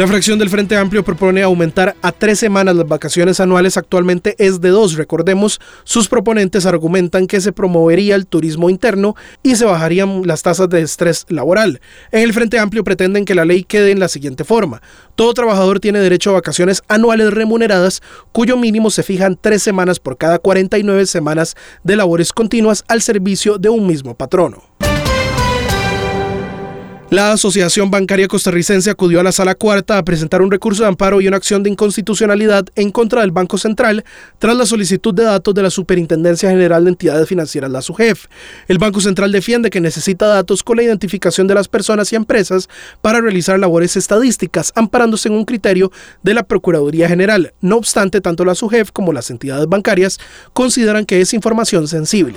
La fracción del Frente Amplio propone aumentar a tres semanas las vacaciones anuales, actualmente es de dos. Recordemos, sus proponentes argumentan que se promovería el turismo interno y se bajarían las tasas de estrés laboral. En el Frente Amplio pretenden que la ley quede en la siguiente forma. Todo trabajador tiene derecho a vacaciones anuales remuneradas, cuyo mínimo se fijan tres semanas por cada 49 semanas de labores continuas al servicio de un mismo patrono. La Asociación Bancaria Costarricense acudió a la Sala Cuarta a presentar un recurso de amparo y una acción de inconstitucionalidad en contra del Banco Central tras la solicitud de datos de la Superintendencia General de Entidades Financieras, la SUGEF. El Banco Central defiende que necesita datos con la identificación de las personas y empresas para realizar labores estadísticas, amparándose en un criterio de la Procuraduría General. No obstante, tanto la SUGEF como las entidades bancarias consideran que es información sensible.